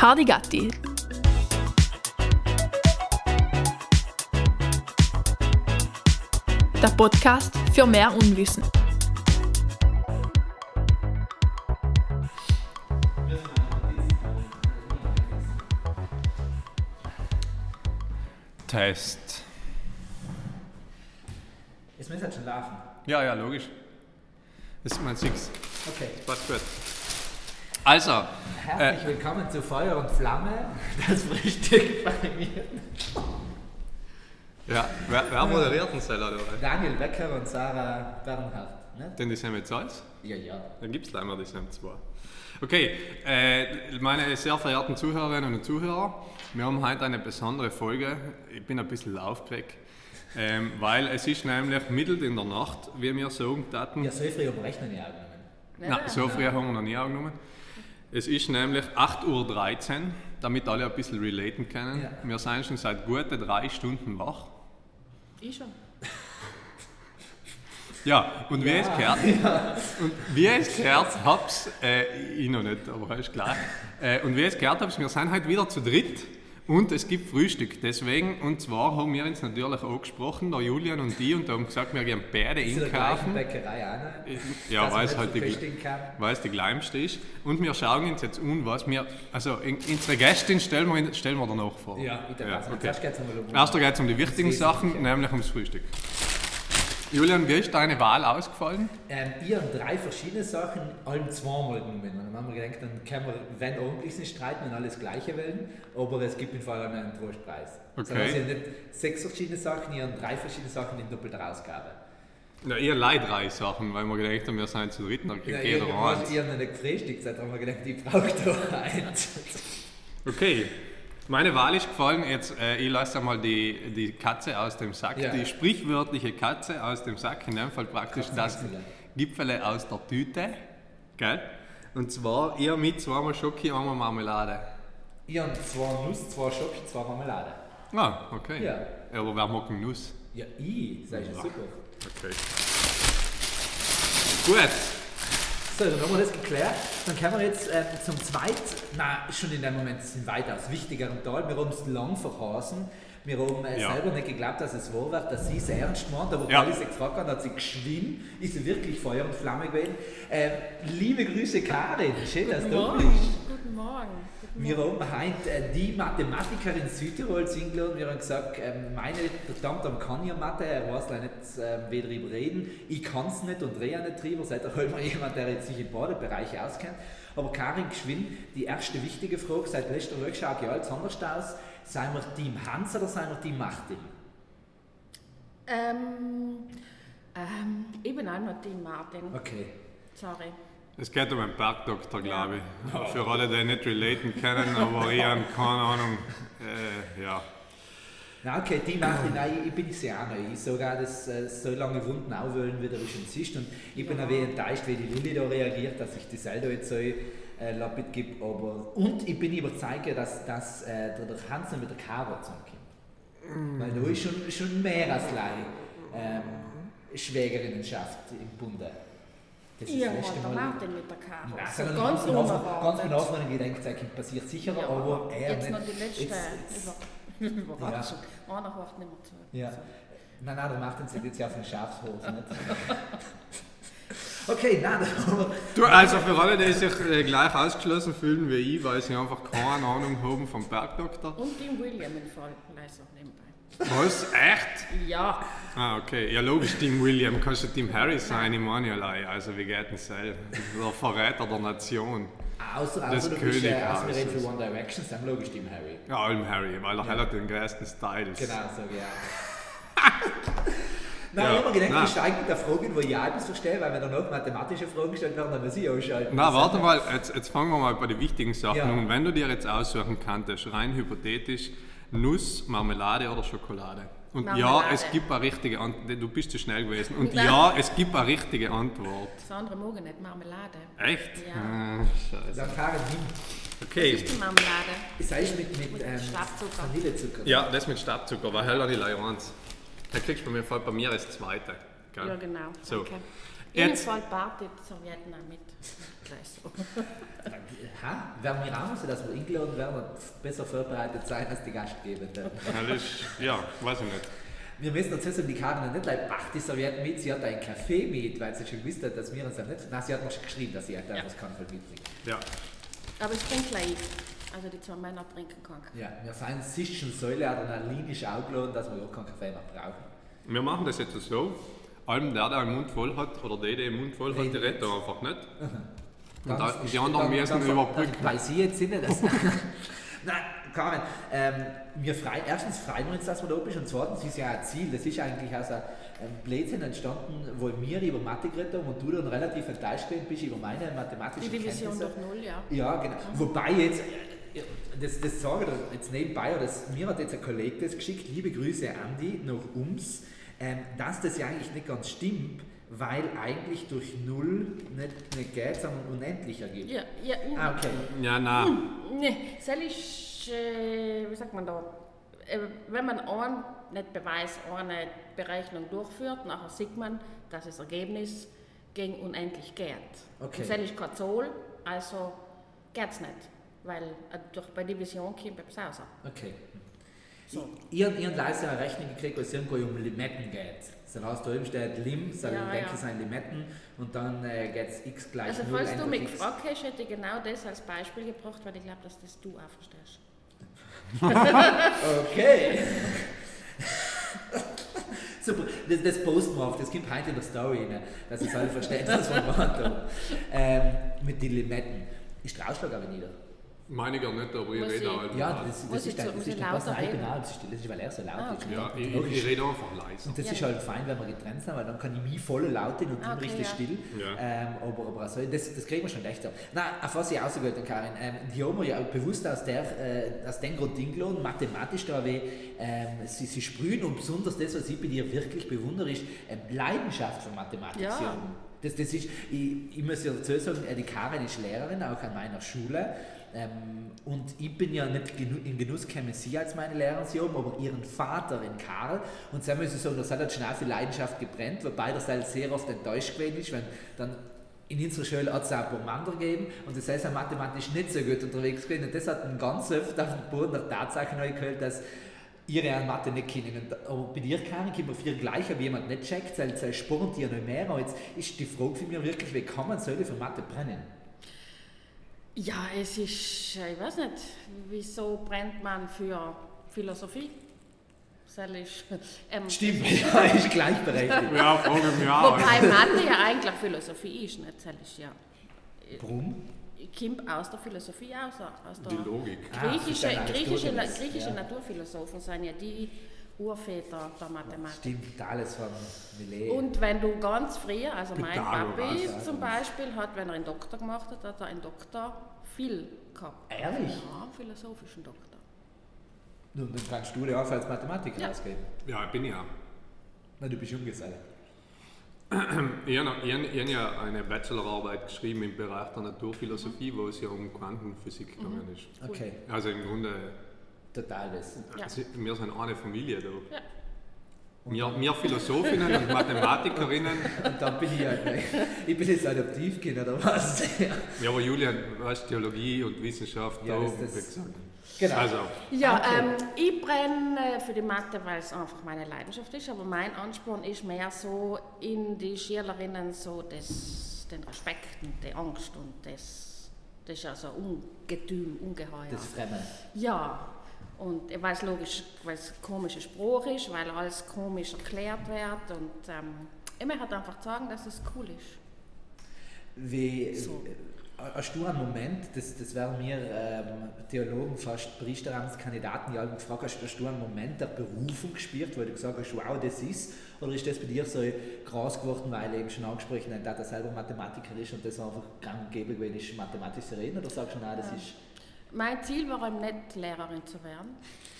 Hardy Gatti. Der Podcast für mehr Unwissen. Test. Jetzt müssen wir schon laufen. Ja, ja, logisch. Das ist mein Six. Okay. Passt gut. Also, Herzlich willkommen zu Feuer und Flamme, das Frühstück bei mir. ja, wer, wer moderiert den Seller? Daniel Becker und Sarah Bernhardt. Ne? Denn die sind jetzt alles? Ja, ja. Dann gibt es leider die sind zwei. Okay, äh, meine sehr verehrten Zuhörerinnen und Zuhörer, wir haben heute eine besondere Folge. Ich bin ein bisschen aufgeregt, ähm, weil es ist nämlich mitten in der Nacht, wie wir sagen taten. Ja, so früh haben wir rechnen ja angenommen. Nein, so früh haben wir noch nie angenommen. Es ist nämlich 8.13 Uhr, damit alle ein bisschen relaten können. Ja. Wir sind schon seit guten drei Stunden wach. Ich schon. Ja, und wie es gehört, und wie es gehört hab's, äh, ich noch nicht, aber ist klar. Äh, und wie es gehört hab's, wir sind heute wieder zu dritt und es gibt Frühstück. Deswegen, und zwar haben wir uns natürlich angesprochen, der Julian und die, und haben gesagt, wir gehen beide Ist in der einkaufen. Bäckerei auch noch. Ja, dass weil es halt die, weil es die kleinste ist. Und wir schauen uns jetzt an, was wir. Also, in, unsere Gästin stellen wir, stellen wir danach vor. Ja, bitte. Ja, also, okay. Zuerst geht es um. Um die wichtigen Sachen, nämlich ums Frühstück. Julian, wie ist deine Wahl ausgefallen? Ähm, ich habe drei verschiedene Sachen, allem zweimal genommen. Dann haben wir gedacht, dann können wir, wenn ordentlich nicht streiten und alles Gleiche wählen, aber es gibt im Fall einen Trostpreis. Okay. Also, ich habe nicht sechs verschiedene Sachen, ich habe drei verschiedene Sachen in doppelter Ausgabe. Ja, eher leid drei Sachen, weil wir gedacht haben, wir sind zu dritt, dann kriegt Ja, jeder eins. ich habe nicht gefrühstückt, seitdem haben wir gedacht, ich brauche da eins. Okay, meine Wahl ist gefallen. Jetzt, äh, ich lasse einmal die, die Katze aus dem Sack, Ja. die sprichwörtliche Katze aus dem Sack, in dem Fall praktisch das. Gipfele aus der Tüte. Gell? Und zwar eher mit zweimal Schoki, einmal Marmelade. Ich habe zwei Nuss, zwei Schoki, zwei Marmelade. Ah, okay. Ja. Aber wer mag Nuss? Ja, ich, das ist ja super. Okay. Gut. So, dann haben wir das geklärt. Dann können wir jetzt ähm, zum zweiten, nein, schon in dem Moment sind weitaus wichtigeren Teil. Wir haben es lang verhasen. Wir haben äh, Ja. selber nicht geglaubt, dass es wahr wird, dass sie es ernst meint. Aber Ja. weil ich sie gefragt habe, hat sie geschwind, ist sie wirklich Feuer und Flamme gewesen. Ähm, liebe Grüße, Karin. Schön, dass du da bist. Guten Morgen. Wir haben heute äh, die Mathematikerin Südtirols eingeladen. Wir haben gesagt, ähm, meine der Tamtam kann ja Mathe, er weiß leider nicht, ähm, wie drüber reden. Ich kann es nicht und drehe auch nicht drüber. Seid ihr halt mal jemand, der jetzt sich in beiden Bereichen auskennt. Aber Karin, geschwind, die erste wichtige Frage, seit letzter Woche schaut ja alles anders aus. Seien wir Team Hans oder seien wir Team Martin? Ähm, ähm, ich bin auch noch Team Martin. Okay. Sorry. Es geht um einen Bergdoktor, glaube ich. Für alle, die nicht relaten können, aber ich habe keine Ahnung. Äh, ja. Na okay, Team Martin, nein, ich bin ich sehr auch noch. Ich sage auch, dass äh, so lange Wunden aufwollen, wie der schon ist. Und ich bin ein wenig enttäuscht, wie die Lilly da reagiert, dass ich die Zelda jetzt so äh, Lapid gibt. Aber, und ich bin überzeugt, dass, dass äh, der, der Hans noch mit der Caro zusammenkommt. Weil da ist schon, schon mehr als Lei ähm, Schwägerinnenschaft im Bunde. Das Ja, das letzte der Mal. Martin mit der Karo. Nein, So ganz ganz genau, ganz unerwartet. genau von den Gedenkzeichen passiert sicher, Ja, aber er Jetzt nicht. noch die letzte Überraschung. Einer macht nicht mehr zu. Ja. Nein, nein, der macht uns jetzt ja auf den Schafshof. Nicht? okay, nein. Du, also für alle, die sich äh, gleich ausgeschlossen fühlen wie ich, weil sie einfach keine Ahnung haben vom Bergdoktor. Und Team William im Fall. Leiser nebenbei. Was? Echt? Ja. Ah, okay. Ja, logisch, Team William. Kannst du Team Harry sein? Ich meine ja, lei. also wie geht denn das? Der Verräter der Nation. Außer, Das außer du bist, äh, außer wir reden für One Direction, dann logisch Team Harry. Ja, allem Harry, weil er hat den größten Styles. Genau, so, ja. Nein, Ja, ich habe mir gedacht, nein. wir steigen mit der Frage, wo ich etwas verstehe, weil wenn danach mathematische Fragen gestellt werden, dann muss ich ausschalten. Na, warte mal, jetzt, jetzt fangen wir mal bei den wichtigen Sachen Ja. an. Und wenn du dir jetzt aussuchen könntest, rein hypothetisch, Nuss, Marmelade oder Schokolade? Und ja, Marmelade. es gibt eine richtige Antwort. Du bist zu schnell gewesen. Und Nein. ja, es gibt eine richtige Antwort. Das andere mag ich nicht. Marmelade. Echt? Ja. Ah, scheiße. Dann nimm. Das Okay. ist die Marmelade. Sei es mit, mit, Mit ähm, Stabzucker. Vanillezucker. Ja, das mit Stabzucker, weil heller die Leih eins. Da kriegst du bei mir, voll- bei mir das zweite. Gell? Ja, genau. So. Jetzt- Jedenfalls Party Servietten auch mit. Gleich so. Ha? Werden wir auch so, dass wir eingeladen werden und besser vorbereitet sein als die Gastgebenden? Ja, das, ja, weiß ich nicht. Wir müssen dazu sagen, die Karin hat nicht gleich ach, die Serviette mit, sie hat einen Kaffee mit, weil sie schon gewusst hat, dass wir uns dann nicht. Nein, sie hat mir schon geschrieben, dass sie halt einfach keinen Fall mitbringt. Ja. Aber ich trinke gleich. Also die zwei Männer trinken kann. Ja, wir sind sich schon Säule adrenalinisch aufgeladen, dass wir auch keinen Kaffee mehr brauchen. Wir machen das jetzt so. Allem der, der einen Mund voll hat, oder der, der einen Mund voll hat, die Redet. redet einfach nicht. Und Ganz- da, die anderen dann- müssen dann- überbrücken. dann- Weil sie jetzt sind, das. Nein, Karin, ähm, wir frei, erstens freuen wir uns, dass wir da bist und zweitens ist ja ein Ziel, das ist eigentlich aus einem Blödsinn entstanden, wo wir über Mathe geredet haben und du dann relativ enttäuscht bist über meine Die mathematischen Division Kenntnisse. durch Null, ja. Ja, genau. Wobei jetzt, äh, das, das sage ich jetzt nebenbei, oder das, mir hat jetzt ein Kollege das geschickt, liebe Grüße Andi, noch ums, ähm, dass das ja eigentlich nicht ganz stimmt, weil eigentlich durch Null nicht, nicht geht, sondern unendlich ergibt. Ja, ja, Ah, okay. Ja, nein. Nee, soll ich, äh, wie sagt man da, äh, wenn man einen, nicht Beweis, eine Berechnung durchführt, nachher sieht man, dass das Ergebnis gegen unendlich geht. Okay. Und soll ich keine Zahl, also geht es nicht, weil äh, durch, bei Division kommt etwas raus. Okay. So. Ihr, ihr habt leise eine Rechnung gekriegt, wo es irgendwo um Limetten geht. Da oben steht Lim, soll Ja, denke ja. ich sein Limetten und dann äh, geht es x gleich Also 0 falls du mich gefragt hast, hätte ich genau das als Beispiel gebracht, weil ich glaube, dass das du auch verstehst. Okay. Super, das, das posten wir auf, das gibt heute in der Story rein, dass es alle verstehen, was wir machen. Ähm, mit den Limetten. Ist der Ausschlag aber nieder? Meine gar nicht, aber ich Muss rede ich- halt. Ja, das, das ist, ein, zu- das ist so still, das ist, weil er so laut Ah, ist. okay. Ja, ich, ich rede einfach leise. Und das Ja. ist halt fein, wenn wir getrennt sind, weil dann kann ich mich voll laut hin und du Ah, okay, richtig ja. still. Ja. Ähm, aber, aber also, das, das kriegen wir schon recht. Nein, auf was ich ausgeht, Karin, ähm, die haben wir ja bewusst aus, der, äh, aus dem Grund eingeladen, mathematisch da, wie ähm, sie, sie sprühen und besonders das, was ich bei dir wirklich bewundere, ist ähm, Leidenschaft für Mathematik. Das, das ist, ich, ich muss ja dazu sagen, äh, die Karin ist Lehrerin, auch an meiner Schule. Ähm, und ich bin ja nicht genu in Genuss gekommen, sie als meine Lehrerin sie haben, aber ihren Vater, den Karl. Und da muss ich sagen, das hat halt schnell viel Leidenschaft gebrennt, wobei das halt sehr oft enttäuscht gewesen ist, wenn dann in unserer Schule hat es auch ein paar Mander gegeben und das heißt, er mathematisch nicht so gut unterwegs gewesen. Und das hat ihn ganz oft auf den Boden der Tatsache neu geholt, dass ihre an Mathe nicht kennen. Und, aber bei dir, Karin, gibt man viel gleich, aber jemand nicht checkt, weil es spornt dir noch mehr. Und jetzt ist die Frage für mich wirklich, wie kann man Säule für Mathe brennen? Ja, es ist, äh, ich weiß nicht, wieso brennt man für Philosophie? Soll ich, ähm, Stimmt, ja, ist gleichberechtigt. Ja, frage mich auch. Wobei Mathe ja eigentlich Philosophie ist, nicht ich ja. Warum? Ich komme aus der Philosophie aus, aus der Die Logik. Ah, griechische, das ein griechische, griechische ja. Naturphilosophen sind ja die Urväter der Mathematik. Stimmt, alles von Millet. Und wenn du ganz früher, also mein. Papi zum Beispiel, hat, wenn er einen Doktor gemacht hat, hat er einen Doktor viel gehabt. Ehrlich? Ja, einen philosophischen Doktor. Nun, dann kannst du dir auch als Mathematiker Ja. ausgeben. Ja, ich bin ja. Na, du bist Junggeselle. Ich habe ich hab- ich hab ja eine Bachelorarbeit geschrieben im Bereich der Naturphilosophie, wo es ja um Quantenphysik gegangen ist. Okay, Also im Grunde, total das. Ja. wir sind eine Familie da. Ja. Wir, wir Philosophinnen und Mathematikerinnen, Und dann bin ich halt, ich bin jetzt Adoptivkind oder was? ja, aber Julian, weißt Theologie und Wissenschaft, Ja, da, gesagt. genau. Also, Ja, Okay. ähm, ich brenne für die Mathe, weil es einfach meine Leidenschaft ist, aber mein Ansporn ist mehr so in die Schülerinnen so das, den Respekt und die Angst und das, das ist ja so Ungetüm, Ungeheuer. das Fremde. Ja, und weil es logisch, weil es komischer Spruch ist, weil alles komisch erklärt wird und ähm, ich möchte einfach sagen, dass es cool ist. Wie, So. äh, hast du einen Moment, das, das wären mir ähm, Theologen, fast Priesteramtskandidaten, die haben gefragt, hast, hast du einen Moment der Berufung gespürt, wo du gesagt hast, wow, das ist, oder ist das bei dir so krass geworden, weil eben schon angesprochen hat, dass er selber Mathematiker ist und das einfach gang gewesen ist, mathematisch zu reden, oder sagst du, nein, das Ja. ist... Mein Ziel war eben nicht Lehrerin zu werden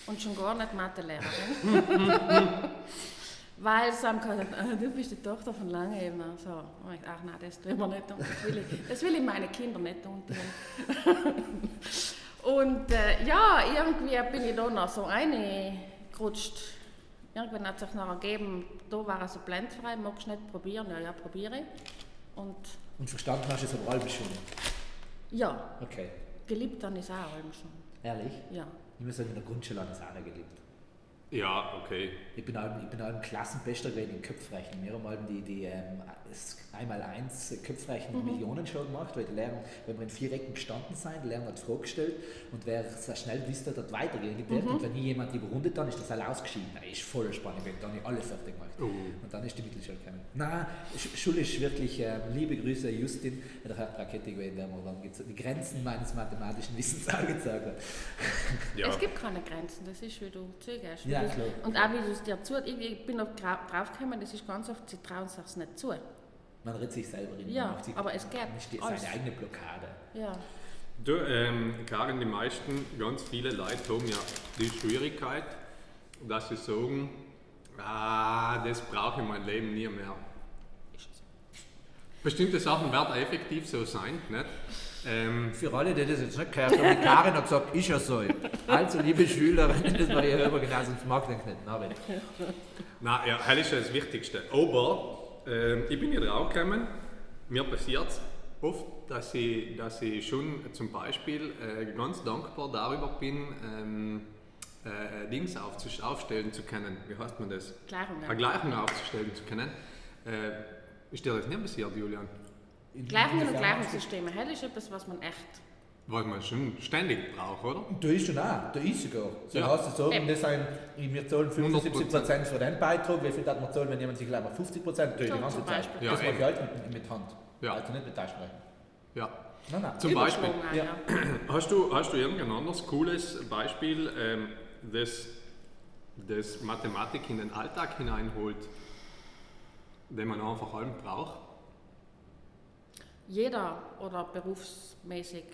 und schon gar nicht Mathelehrerin. Weil sie haben gesagt, ah, du bist die Tochter von Langeebner. So, und ich, ach nein, das tun wir nicht. Und das, will ich, das will ich meine Kinder nicht tun. und äh, ja, irgendwie bin ich da noch so reingerutscht. Irgendwann hat sich noch ergeben, da war er so blendfrei, magst du nicht probieren? Ja, ja, probiere ich. Und Und verstanden hast du es aber halb schon. ja, Okay. Geliebt dann ist auch allem schon. Ehrlich? Ja. Ich muss sagen, in der Grundschule habe ich es auch geliebt. Ja, okay. Ich bin auch, ich bin auch ein Klassenbester gewesen in Köpfrechnen. Wir haben mal die, die ähm, das einmal-eins Köpfrechnen Mhm. Millionen schon gemacht, weil die Lehrer, wenn wir in vier Ecken gestanden sind, der Lehrer hat Frage gestellt und wer sehr schnell wusste, hat weitergehen gedacht. Mhm. Und wenn nie jemand überrundet dann ist das alle ausgeschieden. Das ist voll spannend, wenn dann habe ich alle fertig gemacht. Oh. Und dann ist die Mittelschule gekommen. Nein, Sch- Schule ist wirklich, ähm, liebe Grüße Justin, der hat Rakete gewesen, der mir dann die Grenzen meines mathematischen Wissens angezeigt hat. Ja. Es gibt keine Grenzen, das ist, wie du zugehst. Ja, klar. Und auch wie du es dir zu. Ich, bin noch gra- draufgekommen, das ist ganz oft, sie trauen sich nicht zu. Man redet sich selber in. Ja, man macht sich- aber es alles. seine eigene Blockade. Ja. Du, ähm, Karin, die meisten, ganz viele Leute haben ja die Schwierigkeit, dass sie sagen, ah, das brauche ich mein Leben nie mehr. Bestimmte Sachen werden effektiv so sein, nicht? Ähm, Für alle, die das jetzt nicht gehört haben, die Karin hat gesagt, ist ja so. Also, liebe Schülerinnen, das war ja über genau, sonst mag den nicht. Na, wenn. na, ja, das ist ja das Wichtigste. Aber ähm, ich bin hier draufgekommen, mir passiert es oft, dass ich, dass ich schon zum Beispiel äh, ganz dankbar darüber bin, ähm, äh, Dings aufstellen zu können. Wie heißt man das? Gleichungen. Eine Gleichung aufzustellen zu können. Äh, ist dir das nicht passiert, Julian? Gleichungen und? Gleichungssysteme, das ist etwas, was man echt. Was man schon ständig braucht, oder? Da ist schon auch, da ist sogar. So Ja. hast du sagen, das sind, wir zahlen 75% für den Beitrag, wie viel darf man zahlen, wenn jemand sich gleich mal 50% tut, die ganze Zeit. Ja, das mache ich halt mit, mit Hand. Ja. Also nicht mit Taschenrechner. Ja. Nein, nein. Zum Beispiel. Ja. Hast du, hast du irgendein anderes cooles Beispiel, ähm, das, das Mathematik in den Alltag hineinholt, den man einfach allem braucht? Jeder oder berufsmäßig.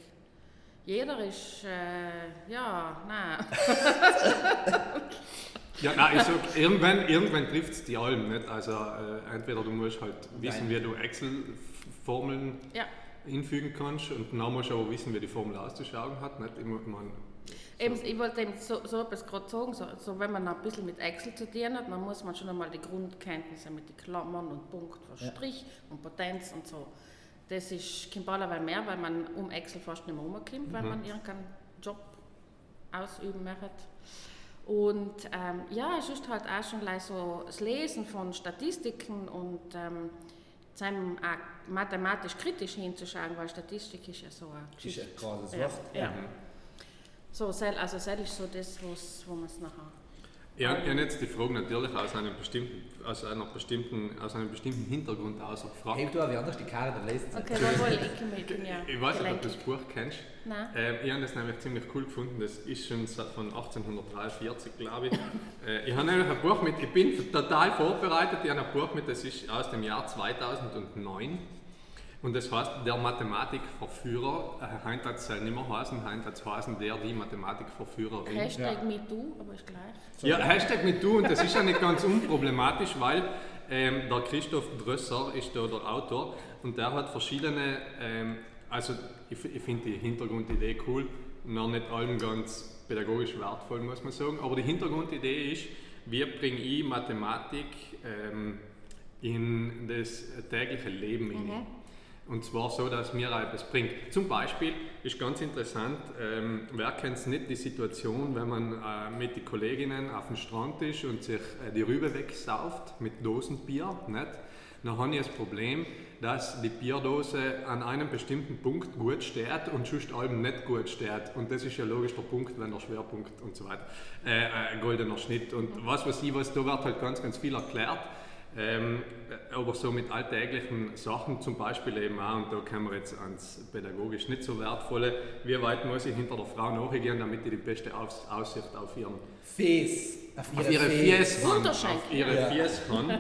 Jeder ist, äh, ja, nein. Ja, nein, ich sag, irgendwann, irgendwann trifft es die allem nicht. Also äh, entweder du musst halt wissen, wie du Excel-Formeln Ja. hinfügen kannst und dann musst du aber wissen, wie die Formel auszuschauen hat. Nicht? Ich, mein, Eben, ich wollte eben so, so etwas gerade sagen, so, so, wenn man ein bisschen mit Excel zu tun hat, dann muss man schon einmal die Grundkenntnisse mit den Klammern und Punkt für Ja. Strich und Potenz und so. Das ist kein allerweil mehr, weil man um Excel fast nicht mehr rumkommt, weil man irgendeinen Job ausüben möchte. Und ähm, ja, es ist halt auch schon gleich so das Lesen von Statistiken und ähm, seinem auch mathematisch kritisch hinzuschauen, weil Statistik ist ja so eine Das ist Geschichte. ein krasses Ja, Wort. ja. So, sel- also das ist so das, wo man es nachher. Ich habe jetzt die Frage natürlich aus einem bestimmten, aus einer bestimmten, aus einem bestimmten Hintergrund aus gefragt. Hey, du, wie anders die Karin dann lesen. Okay, ich bin, ich bin ja. Ich weiß nicht, ob du das Buch kennst. Nein. Ähm, ich habe das nämlich ziemlich cool gefunden. Das ist schon seit- von 1843, glaube ich. äh, ich habe nämlich ein Buch mit, ich bin total vorbereitet. Ich habe ein Buch mit, das ist aus dem Jahr 2009. Und das heißt, der Mathematikverführer, äh, heute hat es nicht mehr heißen, heute hat es heißen, der, die Mathematikverführerin. Hashtag MeToo, aber ist gleich. Ja, Hashtag mit du und das ist ja nicht ganz unproblematisch, weil ähm, der Christoph Drösser ist da der Autor und der hat verschiedene, ähm, also ich, ich finde die Hintergrundidee cool, noch nicht allem ganz pädagogisch wertvoll, muss man sagen, aber die Hintergrundidee ist, wie bringe ich Mathematik ähm, in das tägliche Leben hinein. Und zwar so, dass mir etwas bringt. Zum Beispiel ist ganz interessant, ähm, wer kennt es nicht, die Situation, wenn man äh, mit den Kolleginnen auf dem Strand ist und sich äh, die Rübe wegsauft mit Dosenbier, nicht? Dann habe ich das Problem, dass die Bierdose an einem bestimmten Punkt gut steht und sonst allem nicht gut steht. Und das ist ja logisch der Punkt, wenn der Schwerpunkt und so weiter, äh, äh, goldener Schnitt. Und was weiß ich, was, da wird halt ganz, ganz viel erklärt. Ähm, aber so mit alltäglichen Sachen zum Beispiel eben auch, und da kommen wir jetzt ans pädagogisch nicht so wertvolle, wie weit muss ich hinter der Frau nachgehen, damit ich die beste Aus Aussicht auf ihren Fes. auf ihre Fies haben, auf ihre ja. Fies haben.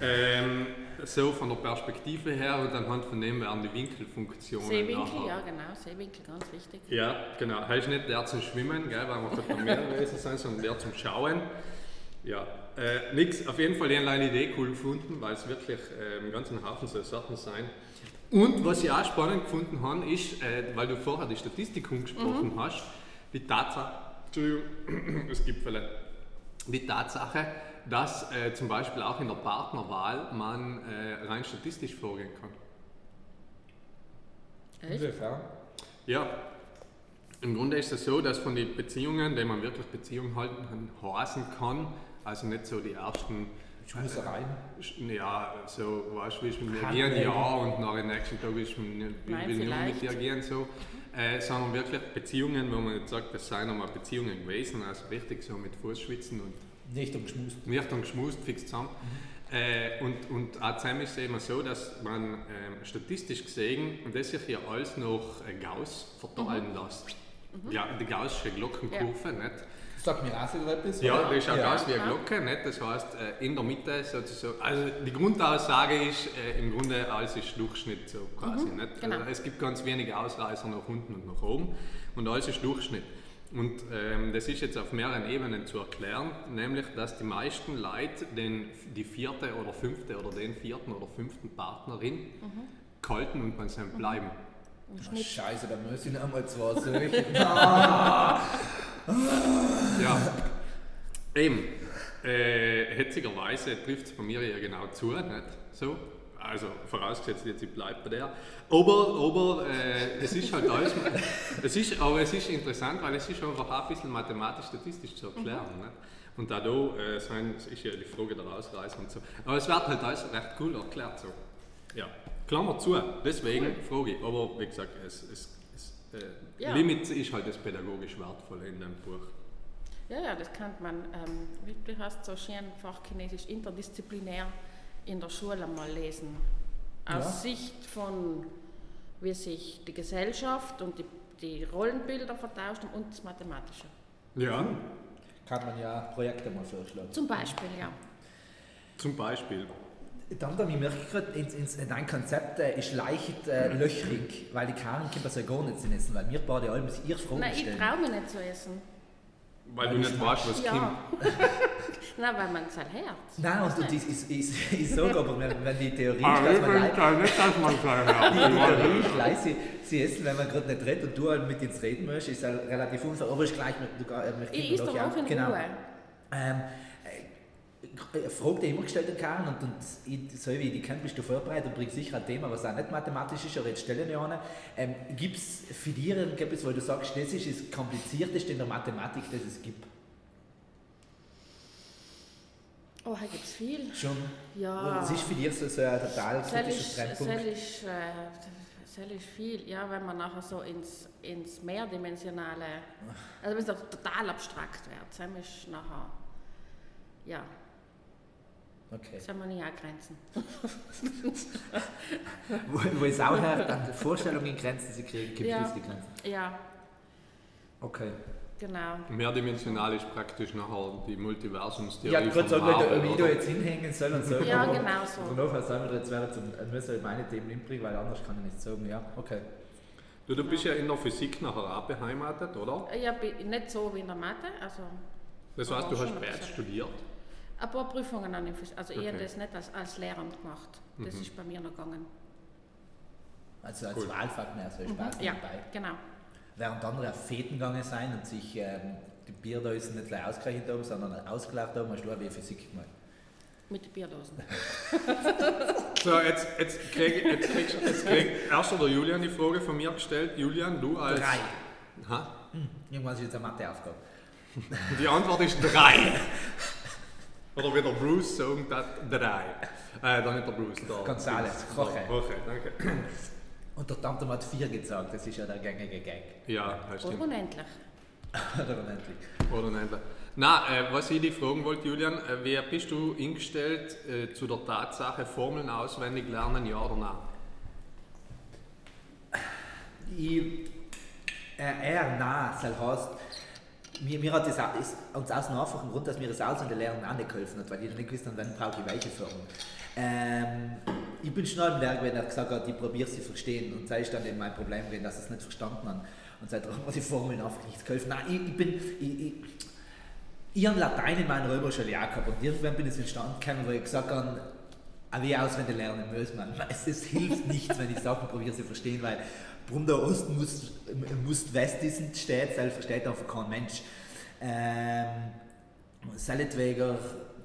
ähm, so von der Perspektive her und anhand von dem werden die Winkelfunktionen Seewinkel, nachher- ja genau, Seewinkel, ganz wichtig. ja, genau. Ist nicht der zum Schwimmen, gell, weil man könnte mehr gewesen sein, sondern der zum Schauen. Ja, äh, nix. Auf jeden Fall die eine Idee cool gefunden, weil es wirklich äh, im ganzen Haufen so Sachen sein. Und was ich auch spannend gefunden habe, ist, äh, weil du vorher die Statistik angesprochen hast, die Tatsache, Entschuldigung, es gibt vielleicht die Tatsache, dass äh, zum Beispiel auch in der Partnerwahl man äh, rein statistisch vorgehen kann. Echt? Inwiefern? Ja, im Grunde ist es so, dass von den Beziehungen, die man wirklich Beziehung halten heißen kann, also nicht so die ersten, Schmussereien. ja, so, weißt du, willst du mit mir Handwege. gehen, ja, und nach dem nächsten Tag willst du mit- will Nein, will ich nur mit dir gehen, so. Äh, sondern wirklich Beziehungen, wo man jetzt sagt, das seien einmal Beziehungen gewesen, also richtig so mit Fußschwitzen und Nicht umgeschmust. nicht und geschmust, fix zusammen. Äh, und, und auch zusammen ist es eben so, dass man ähm, statistisch gesehen das sich ja alles nach äh, Gauss verteilen lässt. Ja, die gaussische Glockenkurve, nicht? Sagt mir auch so etwas? Ja, oder? das ist auch ja. Gauss wie eine. Glocke, nicht? Das heißt, äh, in der Mitte sozusagen, also die Grundaussage ist, äh, im Grunde alles ist Durchschnitt so quasi, nicht? genau. Also es gibt ganz wenige Ausreißer nach unten und nach oben und alles ist Durchschnitt. Und ähm, das ist jetzt auf mehreren Ebenen zu erklären, nämlich, dass die meisten Leute den, die vierte oder fünfte oder den vierten oder fünften Partnerin kalten und bei seinem bleiben. Oh, Scheiße, da muss ich noch mal zwei solche. Ja, eben. Äh, hetzigerweise trifft es bei mir ja genau zu, nicht so. Also vorausgesetzt jetzt, ich bleibe bei der. Aber, aber äh, es ist halt alles, es ist, aber es ist interessant, weil es ist einfach auch ein bisschen mathematisch-statistisch zu erklären. Nicht? Und da, äh, sein, ist ja die Frage der Ausreise und so. Aber es wird halt alles recht cool erklärt so. Ja, Klammer zu, deswegen frage ich. Aber wie gesagt, es, es, es äh, Ja. Limit ist halt das pädagogisch Wertvolle in dem Buch. Ja, ja, das kann man, ähm, wie wie heißt so schön Fachchinesisch, interdisziplinär in der Schule mal lesen. Aus Ja. Sicht von, wie sich die Gesellschaft und die, die Rollenbilder vertauscht und das Mathematische. Ja, Kann man ja Projekte mal vorschlagen. Zum Beispiel, ja. zum Beispiel. Dann, dann, ich merke gerade, ins, ins, dein Konzept äh, ist leicht äh, löchrig, weil die Karin kann das ja gar nicht essen, weil wir beide allem ihr Fragen Nein, ich traue mich nicht zu essen. Weil Weil du du nicht weißt, was kommt. Ja. Nein, weil man sein Herz. Nein, und, und ich, ich, ich, ich sage aber, wenn, wenn die Theorie Ah, ist, dass man leicht, nicht, dass man die, die Theorie ist leicht, sie, sie essen, wenn man gerade nicht redet und du halt mit ins Reden möchtest, ist halt relativ unfair, aber ist gleich, du, du, äh, möchte Ich ist doch auch in genau. Ruhe. Äh, eine Frage, die ich immer gestellt habe, und, und ich, so wie ich die kenne, bist du vorbereitet und bringst sicher ein Thema, was auch nicht mathematisch ist, aber jetzt stelle ich eine. Ähm, gibt es für dich irgendetwas, wo du sagst, das ist das Komplizierteste in der Mathematik, das es gibt? Oh, hier gibt es viel. Schon? Ja. Was ist für dich so, so ein total kritischer Trennpunkt? soll ich, äh, soll ich viel, ja, wenn man nachher so ins, ins Mehrdimensionale, also wenn es total abstrakt wird, dann ist nachher, ja, Okay. soll man nicht eingrenzen. Wo, wo es auch her, an der Vorstellung in Grenzen sie kriegen, gibt Ja. es die Grenzen. Ja, Okay. genau. Mehrdimensional ist praktisch nachher die Multiversumstheorie. Ja, ich von sagen, wie du oder? jetzt hinhängen soll und so. Ja, aber- genau so. Und nachher sagen wir jetzt wäre zum, wir meine Themen inbringen, weil anders kann ich nicht sagen. Ja, okay. Du, du bist ja in der Physik nachher auch beheimatet, oder? Ja, nicht so wie in der Mathe, also Das heißt, du hast bisschen. studiert. Ein paar Prüfungen an den Physik, also ich Okay. habe das nicht als, als Lehrend gemacht, das ist bei mir noch gegangen. Also als Cool. Wahlfach mehr, so Spaß Ja, dabei. genau. Während andere auf Feten gegangen sein und sich ähm, die Bierdosen nicht gleich ausgerechnet haben, sondern ausgelacht haben, hast du auch wie Physik gemacht. Mit den Bierdosen. So, jetzt, jetzt krieg, jetzt kriegst jetzt krieg erst der Julian die Frage von mir gestellt. Julian, du als. Drei. Ha? Irgendwann ist jetzt eine Matheaufgabe. Die Antwort ist drei. Oder wie der Bruce sagt, das drei. Äh, dann nicht der Bruce, der. Gonzales, Jorge. Jorge, danke. Und der Tante hat vier gesagt, das ist ja der gängige Gag. Ja, das Und stimmt. unendlich. Oder unendlich. Oder nicht. Na, äh, was ich dich fragen wollte, Julian, äh, wie bist du eingestellt äh, zu der Tatsache, Formeln auswendig lernen, ja oder nein? Ich, äh, eher nein, das heißt, mir, mir hat das ist uns aus einem einfachen Grund, dass mir das Auswendig lernen auch nicht geholfen hat, weil ich nicht gewusst habe, wann brauche ich welche Form. Ähm, ich bin schon am Berg, wenn er gesagt hat, ich probiere sie verstehen und sei ist dann eben mein Problem gewesen, dass sie es nicht verstanden haben und seitdem hat mir die Formeln einfach nicht geholfen. Nein, ich, ich bin, ich, ich, ich habe Latein in meiner Römerschule auch gehabt und irgendwann bin ich entstanden gekommen, wo ich gesagt habe, aber wie auswendig lernen man. Es, es hilft nichts, wenn ich Sachen probiere zu verstehen, weil warum der Osten muss, muss West ist, steht, das versteht einfach kein Mensch. Ähm, Seinetwegen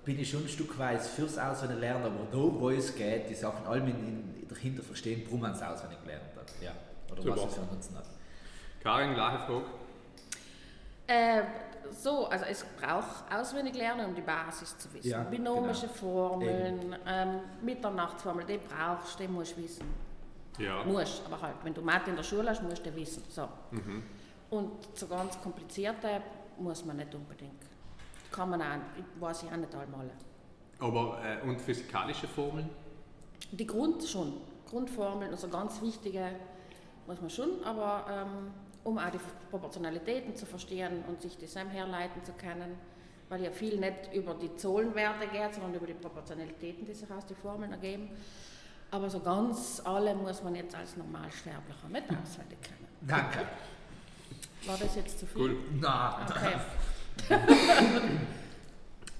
bin ich schon ein Stück weit fürs Auswendig lernen, aber da, wo es geht, die Sachen allem in, in, dahinter verstehen, warum man es auswendig gelernt hat. Ja. Oder Super. was ist ansonsten noch? Karin, gleiche Frage. Äh, so, also es braucht auswendig lernen, um die Basis zu wissen. Ja, Binomische genau. Formeln, ähm, Mitternachtsformel, die brauchst du, die musst du wissen. Ja. Musst, aber halt, wenn du Mathe in der Schule hast, musst du wissen. So. Mhm. Und so ganz komplizierte muss man nicht unbedingt. Kann man auch, weiß ich auch nicht einmal. Aber, äh, und physikalische Formeln? Die Grund schon, Grundformeln, also ganz wichtige muss man schon, aber ähm, um auch die Proportionalitäten zu verstehen und sich das herleiten zu können, weil ja viel nicht über die Zahlenwerte geht, sondern über die Proportionalitäten, die sich aus den Formeln ergeben. Aber so ganz alle muss man jetzt als Normalsterblicher nicht auswendig kennen. Danke. War das jetzt zu viel? Cool. Na, Okay.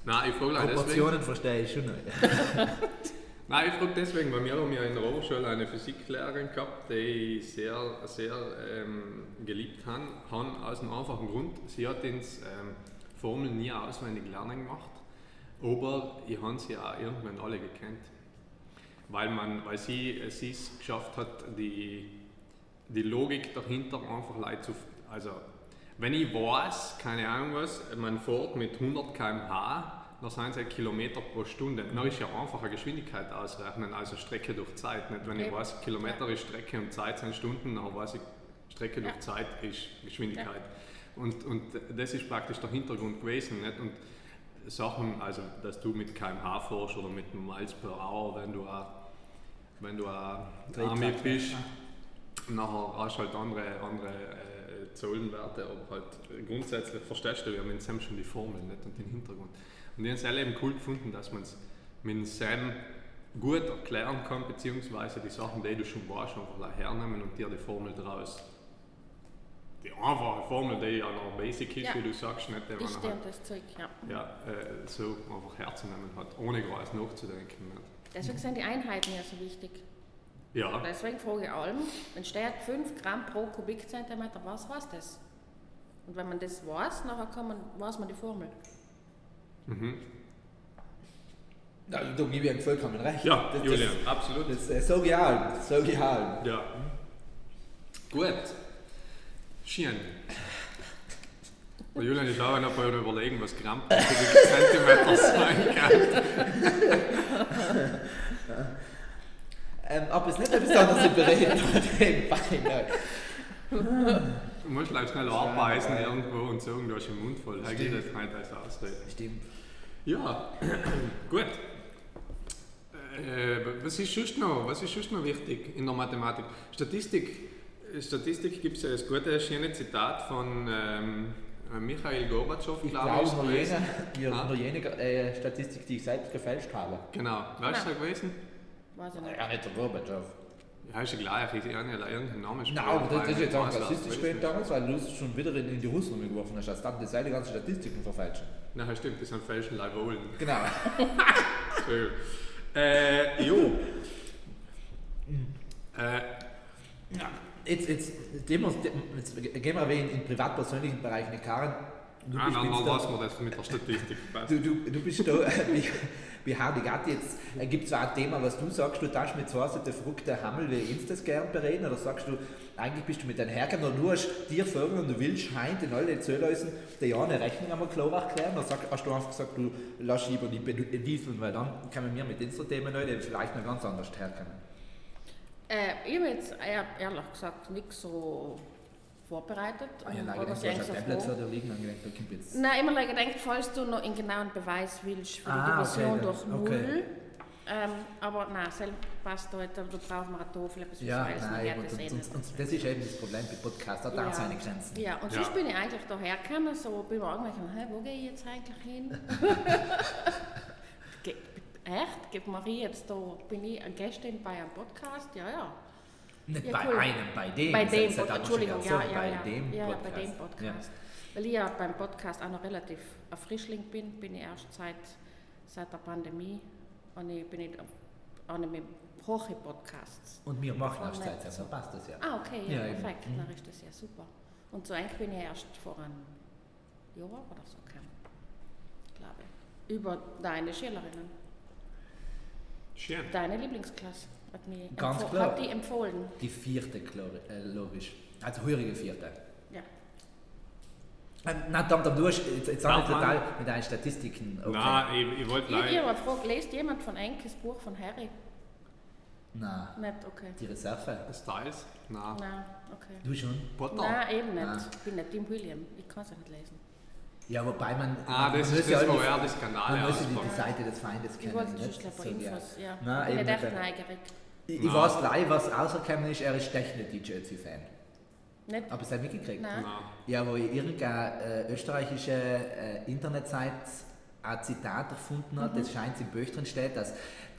Nein, ich frage leider deswegen. Proportionen verstehe ich schon nicht. Nein, ich frage deswegen, weil wir haben ja in der Oberschule eine Physiklehrerin gehabt, die ich sehr, sehr ähm, geliebt habe, haben aus einem einfachen Grund. Sie hat uns ähm, Formeln nie auswendig lernen gemacht, aber ich habe sie auch irgendwann alle gekannt. Weil, man, weil sie es es geschafft hat, die, die Logik dahinter einfach leicht zu. Also, wenn ich weiß, keine Ahnung was, man fährt mit 100 km/h, dann sind es Kilometer pro Stunde. Dann ist ja einfach eine Geschwindigkeit ausrechnen, also Strecke durch Zeit. Nicht? Wenn ich Eben. weiß, Kilometer ist Strecke und Zeit sind Stunden, dann weiß ich, Strecke durch Ja. Zeit ist Geschwindigkeit. Und, und das ist praktisch der Hintergrund gewesen. Nicht? Und Sachen, also dass du mit kmh fährst oder mit Miles per Hour, wenn du auch, wenn du auch Army bist, nachher hast du halt andere, andere äh, Zahlenwerte, aber halt grundsätzlich verstehst du ja mit Sam schon die Formel nicht und den Hintergrund. Und ich habe es alle eben cool gefunden, dass man es mit Sam gut erklären kann, beziehungsweise die Sachen, die du schon weißt, einfach hernehmen und dir die Formel draus. Die einfache Formel, die ja noch basic ist, Ja. wie du sagst, nicht, die Ich man halt, das Zeug, ja. ja, äh, so einfach herzunehmen hat, ohne groß nachzudenken. Nicht? Deswegen sind die Einheiten ja so wichtig. Ja, Deswegen frage ich allem, wenn steht 5 Gramm pro Kubikzentimeter, was heißt das? Und wenn man das weiß, nachher kann man, weiß man die Formel. mhm. Na, du, mir wäre vollkommen recht. ja das, Julian, absolut. Das, das äh, sage ich auch. Das sage ich auch. Ja. Gut. Schön. Der Julian ist auch noch bei überlegen, was Gramm pro Kubikzentimeter sein kann. Ähm, aber es ist nicht etwas anderes bereden nebenbei. Du musst gleich schnell abbeißen irgendwo und sagen, du hast den Mund voll. Eigentlich das nicht als Ausrede. Stimmt. Ja, gut. Äh, was, ist sonst noch, was ist sonst noch wichtig in der Mathematik? Statistik. Statistik gibt es ja das gute, schöne Zitat von ähm, Michael Gorbatschow, Ich glaube glaube, ist nur gewesen. jene, Ah. nur jene äh, Statistik, die ich selbst gefälscht habe. Genau, was ist da gewesen? Weiß ich nicht. Ja, nicht der Gorbatschow. Ja, ist ja gleich, ich habe ja irgendeinen Namen Nein, aber das, das ist jetzt auch rassistisch nicht, gewesen damals, weil du es schon wieder in, in die Russen geworfen hast. Also dann seine ganzen Statistiken verfälschen. Nein, stimmt, das sind falsche Leibolen. Genau. So. Äh, jo. Äh, Jetzt, jetzt, gehen wir, jetzt gehen wir in den privat-persönlichen Bereich nicht Karen. Du ah, dann da- lassen wir das mit der Statistik. Du, du, du bist da, äh, wie, Hardy Gatti, jetzt äh, gibt es ein Thema, was du sagst, du darfst mit so einem der verrückte Hammel wie uns das gern bereden, oder sagst du, eigentlich bist du mit deinem Hergang, oder du hast dir Vögel und du willst heim den alle Zöllhäusern der ja eine Rechnung einmal klar erklären, dann sag, hast du einfach gesagt, du lass lieber die Dieseln, weil dann können wir mit unseren Themen heute vielleicht noch ganz anders herkommen. Äh, ich habe jetzt ehrlich gesagt nichts so vorbereitet. Ah, ja, du hast ein Tablet liegen, dann gedacht, da kommt jetzt. Nein, immer like gedacht, falls du noch einen genauen Beweis willst für die Ah, okay, Division dann- durch Null. okay. Ähm, aber nein, selbst passt heute, da brauchen wir eine Tafel, etwas Ja, man nein, und, das und, eh und, und das ist eben das Problem bei Podcasts, da Ja. seine Grenzen. Ja, und Ja. sonst bin ich eigentlich daher gekommen, so beim Angleichen, hä, wo gehe ich jetzt eigentlich hin? Echt? Gibt Marie jetzt da, bin ich eine Gästin bei einem Podcast? Ja, ja. Nicht Ja, bei cool. einem, bei dem. bei dem schon Entschuldigung, ja, ja, bei ja. dem ja, ja, Podcast. bei dem Podcast. Weil ich ja beim Podcast auch noch relativ ein Frischling bin, bin ich erst seit, seit der Pandemie und ich bin nicht auch nicht mit hohe Podcasts. Und wir machen erst. Zeit, also passt das ja. Ah, okay, ja, Ja, eben. perfekt, Mhm. dann ist das ja super. Und so eigentlich bin ich erst vor einem Jahr oder so gekommen, glaube ich. Über deine Schülerinnen, Schön. deine Lieblingsklasse. Hat, mich Ganz empfo- klar. hat die empfohlen. Die vierte, klar, äh, logisch. Also heurige vierte. Ja. Ähm, Nein, Tom, Tom, du hast jetzt, jetzt auch nicht total mit deinen Statistiken. Okay. Nein, ich, ich wollte Ich habe eine Frage, lest jemand von Enkes Buch von Harry? Nein. Nicht, okay. Die Reserve. Styles? Nein. Nein, okay. Du schon? Potter? Nein, eben nicht. Ah. Ich bin nicht Tim William. Ich kann es ja nicht lesen. Ja, wobei man. Ah, man das muss ist ja das, wo alle- er die Skandale Man muss ja die. Seite des Feindes Ich kennen. wollte nicht? paar So, ja. Infos. Ja. Nein, ich bin eben nicht echt nicht. neugierig. Ich, ich weiß gleich, was rausgekommen ist, er ist technisch DJ-Fan. Nicht? Aber es hat mitgekriegt. Nein. Nein. Ja, wo irgendeine äh, österreichische äh, Internetseite ein Zitat erfunden hat, das scheint im Buch drin steht, dass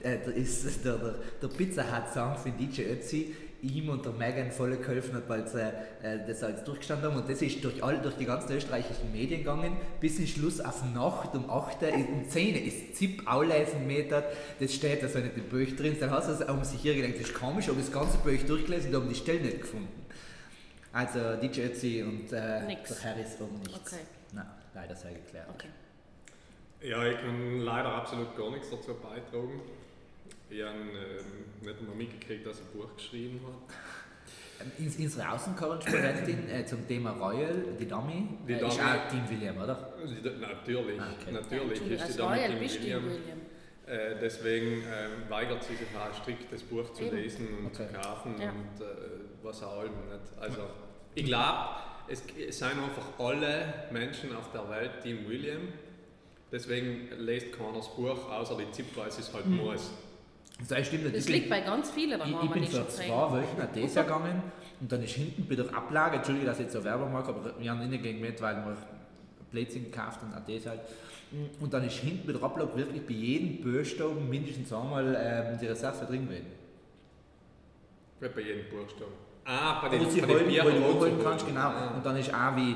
äh, der, ist, der, der, der Pizza Hut Song von DJ Ötzi ihm und der Megan voll geholfen hat, weil sie äh, das alles durchgestanden haben. Und das ist durch, all, durch die ganzen österreichischen Medien gegangen, bis zum Schluss auf Nacht um 8 Uhr, um 10 Uhr ist ZIP auslesen Meter, das steht also nicht im Buch drin. Dann hast du also, haben sich hier gedacht, das ist komisch, aber das ganze Buch durchgelesen und haben die Stelle nicht gefunden. Also DJ Ötzi und äh, der Harris um nichts. Okay. Nein, leider sehr geklärt. Okay. Ja, ich kann leider absolut gar nichts dazu beitragen. Ich habe ähm, nicht mal mitgekriegt, dass er ein Buch geschrieben hat. Ähm, ins- Unsere Außenkorrespondentin äh, zum Thema Royal, die Dami, Die äh, ist Dami. auch Team William, oder? Die- Natürlich, Ah, okay. natürlich Ja, ist als sie da mit Royal du William. William. Äh, deswegen ähm, weigert sie sich auch strikt, das Buch zu Eben. lesen und Okay. zu kaufen Ja. und äh, was auch allem nicht. Also, ich glaube, es, es sind einfach alle Menschen auf der Welt Team William. Deswegen lest keiner das Buch, außer die ZIP, weil es es halt muss. Das stimmt. Das Ich bin- liegt bei ganz vielen, Ich, da ich wir bin vor schon zwei. Wochen nach Desa gegangen und dann ist hinten bei der Ablage, Entschuldige, dass ich jetzt so Werbung mache, aber wir haben nicht gegen mit, weil wir Plätzchen gekauft und Adesa halt. Und dann ist hinten bei der Ablage wirklich bei jedem Buchstaben mindestens einmal ähm, die Reserve drin gewesen. Bei jedem Buchstaben. Ah, bei Wo den, sie bei den holen, wo du wo holen kannst, genau. Ah. Und dann ist auch wie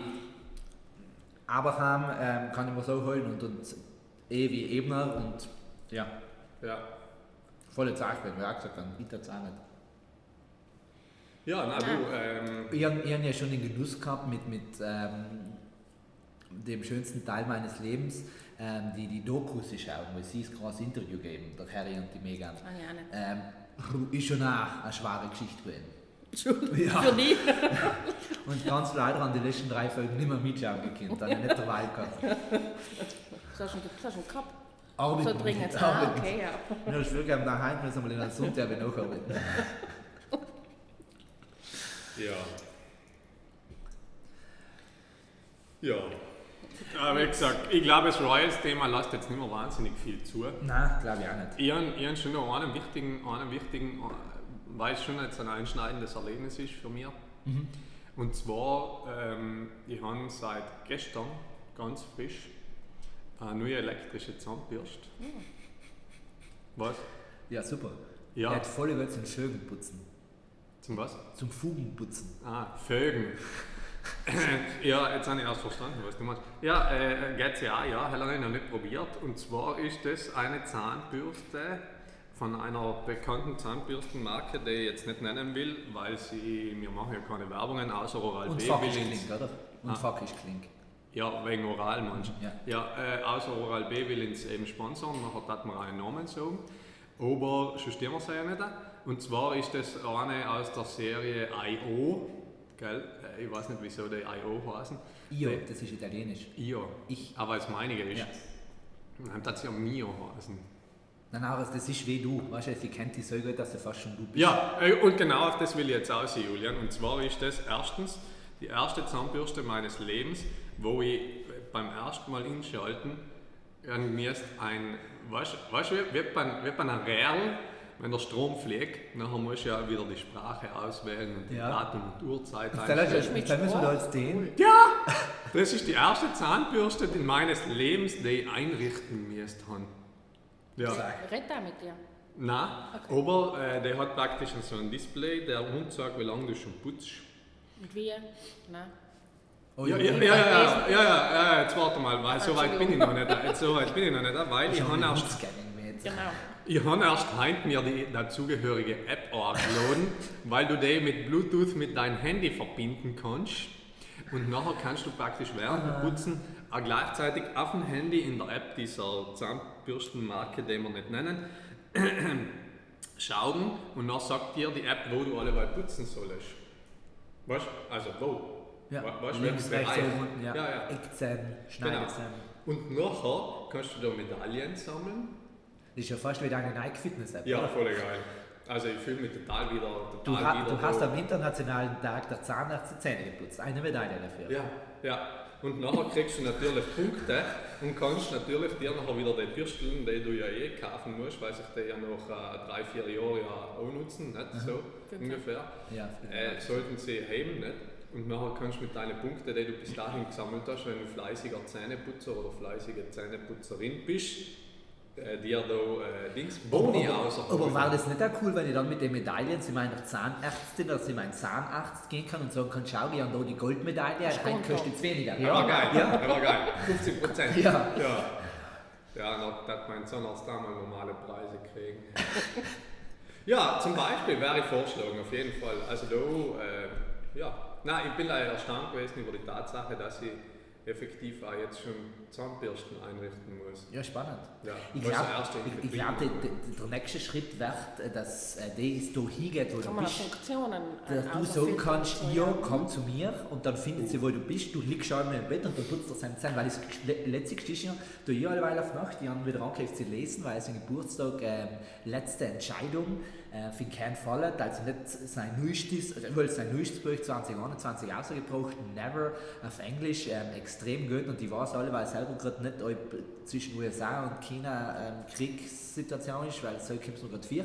Abraham, ähm, kann ich mir so holen und, und E wie Ebner und ja, Ja, volle Zeit, wenn wir auch gesagt haben, ich das auch nicht. ja na du, ähm, Ich habe hab ja schon den Genuss gehabt mit, mit ähm, dem schönsten Teil meines Lebens, ähm, die, die Dokus zu schauen, wo sie ein großes Interview geben, der Harry und die Megan. Ah, ja, nicht. Ähm, ist schon auch eine schwere Geschichte gewesen. Für die. Und ganz leider an die letzten drei Folgen nicht mehr mitschauen gekannt, dann nicht gehabt. Hast du schon- das hast du schon gehabt. Arbeiten So dringend. nicht, Ah, okay, ja. Ich will gerne daheim, müssen wir den Sonntag nacharbeiten. ja. Ja. Aber wie gesagt, ich glaube, das Royals-Thema lässt jetzt nicht mehr wahnsinnig viel zu. Nein, glaube ich auch nicht. Ich habe, ich habe schon noch einen wichtigen, einen wichtigen, weil es schon jetzt ein einschneidendes Erlebnis ist für mich. Und zwar, ähm, ich habe seit gestern ganz frisch eine neue elektrische Zahnbürste. Was? Ja, super. Ja. Er hat voll gut zum Schögenputzen. Zum was? Zum Fugenputzen. Ah, Fögen. ja, jetzt habe ich erst verstanden, was du meinst. Ja, äh, GCA, ja, habe ich noch nicht probiert. Und zwar ist das eine Zahnbürste von einer bekannten Zahnbürstenmarke, die ich jetzt nicht nennen will, weil sie, wir machen ja keine Werbungen, außer Oral Und B fuck ist Klink, oder? Und Ah. fuck ist Klink. Ja, wegen Oral meinst? Ja. Ja, äh, außer Oral B will uns eben sponsern, nachher hat man einen Namen sagen. Aber schon stimmen wir es ja nicht. Und zwar ist das eine aus der Serie I.O. Gell? Äh, Ich weiß nicht, wieso die I.O. heißen. Io, Die- das ist italienisch. IO. Ich. Aber als meinige ist. Ja. Dann hat sie ja Mio heißen. Nein, nein, das ist wie du. Weißt du, sie kennt dich so gut, dass du fast schon du bist. Ja, äh, und genau auf das will ich jetzt aussehen, Julian. Und zwar ist das erstens die erste Zahnbürste meines Lebens, wo ich beim ersten Mal inschalten irgendwie erst ein, weißt du, wie, wie, bei, wie bei einer Räl, wenn der Strom fliegt, nachher musst du ja wieder die Sprache auswählen und die Ja. Datum und Uhrzeit Dann, einstellen. dann müssen wir jetzt den. Ja, das ist die erste Zahnbürste in meines Lebens, die ich einrichten müsste. haben. Ja. Red da mit dir. Nein, aber äh, der hat praktisch so ein Display, der Hund sagt, wie lange du schon putzt. Und wir? Nein. Oh, Ja, ja, ja, ja, ja, ja, ja, jetzt warte mal, weil so weit bin ich noch nicht, so weit bin ich noch nicht, weil ich habe erst, Genau. ich habe erst heint mir die dazugehörige App angeladen, weil du die mit Bluetooth mit deinem Handy verbinden kannst und nachher kannst du praktisch während dem Putzen auch gleichzeitig auf dem Handy in der App dieser Zahnbürstenmarke, die wir nicht nennen, schauen und dann sagt dir die App, wo du alleweil putzen sollst. Weißt du? Also wo? Ja, du, links, rechts, unten, ja. Ja, ja. Eckzähnen, Schneidezähnen. Und nachher kannst du da Medaillen sammeln. Das ist ja fast wie deine Nike Fitness App. Ja, oder? voll geil. Also ich fühle mich total wieder, Du, total ha, wieder du hast am Internationalen Tag der Zahnärzte Zähne geputzt. Eine Medaille dafür. Ja, ja. Und nachher kriegst du natürlich Punkte und kannst natürlich dir nachher wieder die Bürsteln, die du ja eh kaufen musst, weil sich die ja noch äh, drei, vier Jahre ja auch nutzen, nicht so ungefähr, Ja. äh, sollten sie heben, nicht? Und nachher kannst du mit deinen Punkten, die du bis dahin gesammelt hast, wenn du fleißiger Zähneputzer oder fleißige Zähneputzerin bist, äh, dir da äh, Dings Boni aber, außer aber war das nicht auch cool, wenn ich dann mit den Medaillen zu meiner Zahnärztin oder zu meinem Zahnarzt gehen kann und sagen kann, schau, wir haben da die Goldmedaille, heute kostet es weniger. Ja, war geil, Ja. ja. war geil. 50 Prozent. Ja. ja. Ja, noch hat mein Zahnarzt da mal normale Preise kriegen. ja, zum Beispiel wäre ich vorschlagen, auf jeden Fall. Also da, äh, ja. Nein, ich bin leider erstaunt gewesen über die Tatsache, dass ich effektiv auch jetzt schon Zahnbürsten einrichten muss. Ja, spannend. Ja, Ich glaube, der erste ich, ich glaub, der, der, der nächste Schritt wird, äh, dass äh, das da hingeht, wo Kann du bist. Funktionen Dass äh, du sagen ausfüllen kannst, ja, so, komm zu mir und dann findet sie, wo du bist. Du liegst schon im Bett und dann putzt er seine Zähne. Weil das le- letzte ist ja, du ja alle Weile auf Nacht, die haben wieder angefangen zu lesen, weil sein Geburtstag ähm, letzte Entscheidung äh, für keinen Fall. Also nicht sein neuestes, also wohl sein neuestes Buch 2021 rausgebracht, Never auf Englisch, ähm, extrem gut und die weiß alle, weil selber gerade nicht ob zwischen USA und China ähm, Kriegssituation ist, weil so kommt es noch gerade vier.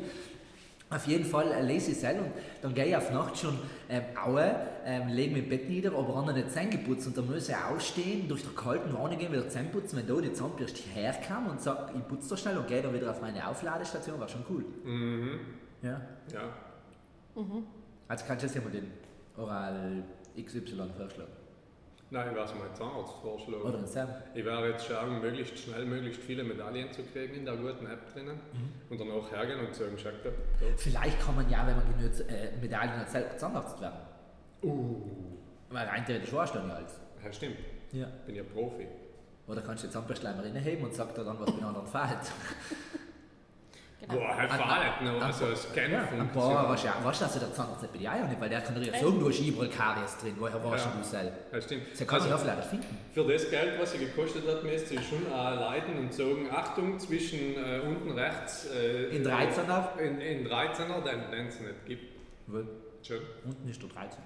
Auf jeden Fall äh, lese ich es und dann gehe ich auf Nacht schon ähm, aue, ähm, lege mich im Bett nieder, aber dann nicht Zähne geputzt und dann muss ich aufstehen, durch die kalten Wanne gehen, wieder Zähne putzen, wenn da die Zahnbürste herkam und sage, ich putze da schnell und gehe dann wieder auf meine Aufladestation, war schon cool. Mhm. Ja. Ja. Also kannst du jetzt ja mal den Oral XY vorschlagen. Nein, ich werde es meinem Zahnarzt vorschlagen. Oder den Sam. Ich werde jetzt schauen, möglichst schnell möglichst viele Medaillen zu kriegen in der guten App drinnen und danach hergehen und sagen, schau da. Vielleicht kann man ja, wenn man genug äh, Medaillen hat, selber Zahnarzt werden. Uh. Weil rein theoretisch warst du dann ja alles. Ja, stimmt. Ja. Bin ja Profi. Oder kannst du die Zahnbürstleimer reinheben und sagt dir dann, was den anderen fehlt. Boah, halt verhalten noch. an- Also Ja, paar, Scan-Funktion. weißt du, weißt du, dass du der Zahnarzt nicht weil der kann ja du hast überall Karies drin, woher weißt Ja. du selber? Ja, stimmt. Das kann man Also, auch leider finden. für das Geld, was sie gekostet hat, müsst ihr schon auch leiten und sagen, Achtung, zwischen äh, unten rechts... Äh, In 13er? In, in 13er, den den es nicht gibt. Weil Schon. unten ist der 13.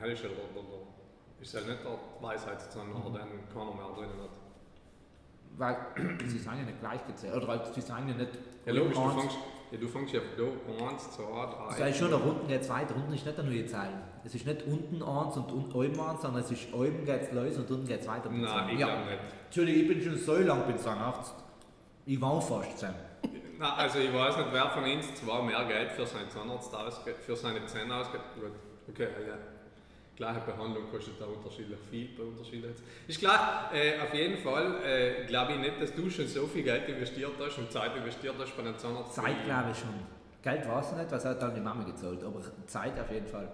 Das ist ja der, der, der, ist ja nicht der Weisheitszahn, Mhm. den keiner mehr drinnen hat. Weil sie sind ja nicht gleich gezählt. Oder sie sind ja nicht. Ja, logisch, du fängst, ja, du fängst ja da 1, 2, 3. Das ist schon, der unten geht es weiter. Unten ist nicht eine neue Zahl. Es ist nicht unten 1 und unten oben 1, sondern es ist oben geht es los und unten geht es weiter. Nein, ich ja. glaube nicht. Natürlich, ich bin schon so lange beim Zahnarzt. Ich war fast Sam. Nein, also ich weiß nicht, wer von uns zwar mehr Geld für seinen Zahnarzt ausgibt, für seine Zähne ausgibt. Gut, okay, ja. Gleiche Behandlung kostet da unterschiedlich viel bei unterschiedlichen. Ist klar, äh, auf jeden Fall äh, glaube ich nicht, dass du schon so viel Geld investiert hast und Zeit investiert hast bei einem Zahnarzt. Zeit glaube ich schon. Geld weiß ich nicht, was hat dann die Mama gezahlt, aber Zeit auf jeden Fall.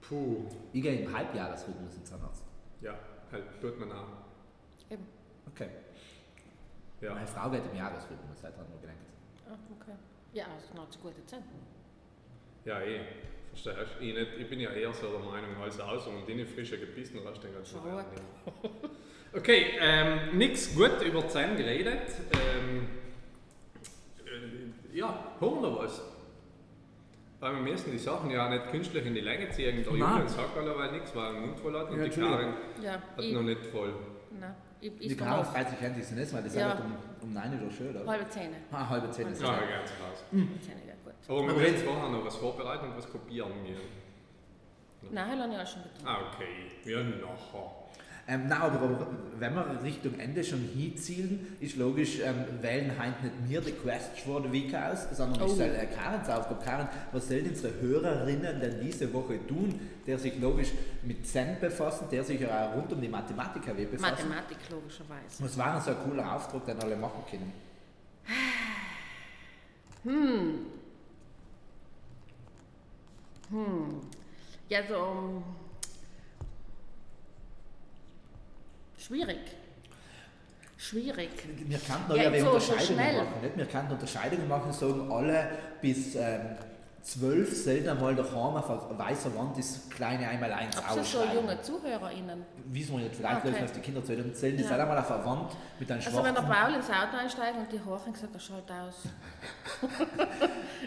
Puh, Ich gehe im Halbjahresrhythmus ins Zahnarzt. ja, halt, tut man auch. Eben. Okay. Ja. Meine Frau geht im Jahresrhythmus, seit haben wir gedacht. Ah, okay. Ja, das ist noch zu gute Zeit. Ja, eh. Verstehst du? Ich, nicht, ich bin ja eher so der Meinung, als aus und in die frische gebissen hast den ganzen. Tag. Okay, ähm, nichts gut über Zähne geredet. Ähm, äh, ja, hören wir was? Weil wir müssen die Sachen ja nicht künstlich in die Länge ziehen. Der Nein. Julian sagt alleweil nichts, weil er den Mund voll hat und Ja, die. Karin Ja, hat ich, noch nicht voll. nein, ich, Die ich kann kann auch 30 Cent ist nicht, weil das Ja. ist um, um 9 Uhr schön, oder? halbe Zähne. Ah, halbe 10 ist Ja, jetzt raus. Halbe Zähne, ja. Aber wir müssen jetzt- vorher noch was vorbereiten und was kopieren. Wir. Nein, habe ich auch schon getan. Ah, okay. Ja, nachher. Ähm, nein, aber, wenn wir Richtung Ende schon hinzielen, ist logisch, ähm, wählen heute nicht mir die Quest vor der Week aus, sondern Oh. ist äh, Karens Aufgabe. Karen, was sollen unsere Hörerinnen denn diese Woche tun, der sich logisch mit Zen befassen, der sich ja auch rund um die Mathematik KW befassen? Mathematik, logischerweise. Was war denn so ein cooler Aufdruck, den alle machen können? Ja, so. um, Schwierig. Wir Schwierig. könnten Ja, ja, so- Unterscheidungen machen. Nicht? Wir könnten Unterscheidungen machen, sagen alle bis ähm, 12 selten einmal daheim auf weißen Wand das kleine einmal eins Ob sie so ausschreiben. junge ZuhörerInnen. Wissen wir nicht, vielleicht Okay. lösen das die Kinder zu und zählen das Ja. auch einmal auf einer Wand mit einem Also wenn der schwarzen... Paul ins Auto einsteigt und die horchen, sagt er, schalt aus.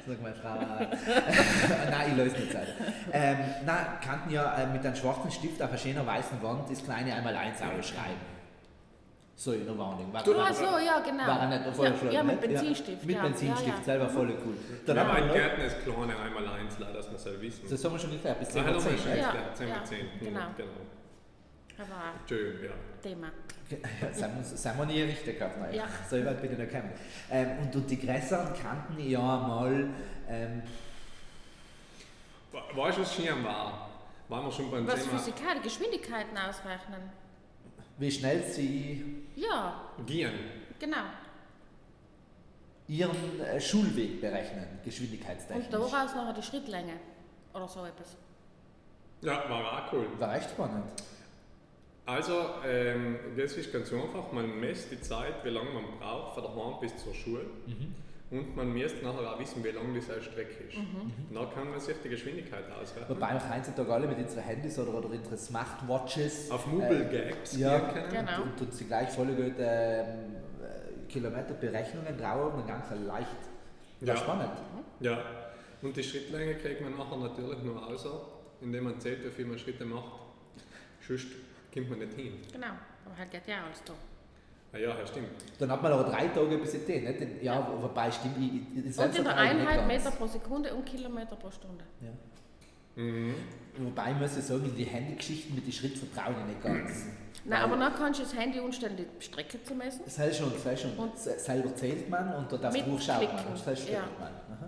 Sag mal, Frau. nein, ich löse nicht selber. Ähm, nein, könnten ja äh, mit einem schwarzen Stift auf einer schönen weißen Wand das kleine einmal eins ausschreiben. So in der Warnung. War, Ach so, ja, genau. war nicht voll ja, schön, ja, mit nicht? Benzinstift. Mit ja. Benzinstift, Ja, ja. selber voll cool. Dann Ja, haben wir mein Gärtner ist kleine einmal eins, dass wir es wissen. Das haben wir schon geklärt, bis 10 Ah, Uhr schon zehn, Ja, geklärt, 10 ja, mit 10. genau. genau. Aber Schön, ja. Thema. Ja, sind, wir, sind wir nie richtig gehabt, nein. Ja. So weit bin ich noch gekommen. Ähm, und, und die größeren kannten ja mal, ähm, We- Weißt du, was schön war? Waren wir schon beim Was Thema Physikal, die Geschwindigkeiten ausrechnen. Wie schnell sie Ja, Gehen? genau. ihren äh, Schulweg berechnen, Und geschwindigkeitstechnisch. daraus nachher die Schrittlänge. Oder so etwas. Ja, war auch cool. War echt spannend. Also, ähm, das ist ganz einfach. Man misst die Zeit, wie lange man braucht von daheim bis zur Schule. Und man misst nachher auch wissen, wie lang diese Strecke ist. Und dann kann man sich die Geschwindigkeit ausrechnen. Wobei wir heutzutage alle mit unseren Handys oder, oder unseren Smartwatches Auf Mobile Gaps ja, können. Genau. und tut sie gleich voll gut ähm, äh, Kilometerberechnungen drauf und dann ganz leicht. Ja. Spannend. Ja. Und die Schrittlänge kriegt man nachher natürlich nur außer, indem man zählt, wie viel man Schritte macht. Sonst kommt man nicht hin. Genau. Aber halt geht ja alles da. Ah ja, ja, stimmt. Dann hat man aber drei Tage bis in den, nicht? Den- Ja, wobei stimmt, ich, ich, ich Und nicht Einheit. Meter pro Sekunde und Kilometer pro Stunde. Ja. Mhm. Wobei ich muss ich sagen, die Handygeschichten mit den Schritt vertraue ich nicht ganz. Nein, aber dann kannst du das Handy umstellen, die Strecke zu messen. Das heißt schon, das heißt schon. Und- Se- selber zählt man und Buch schaut man. Und das heißt ja. man. Aha.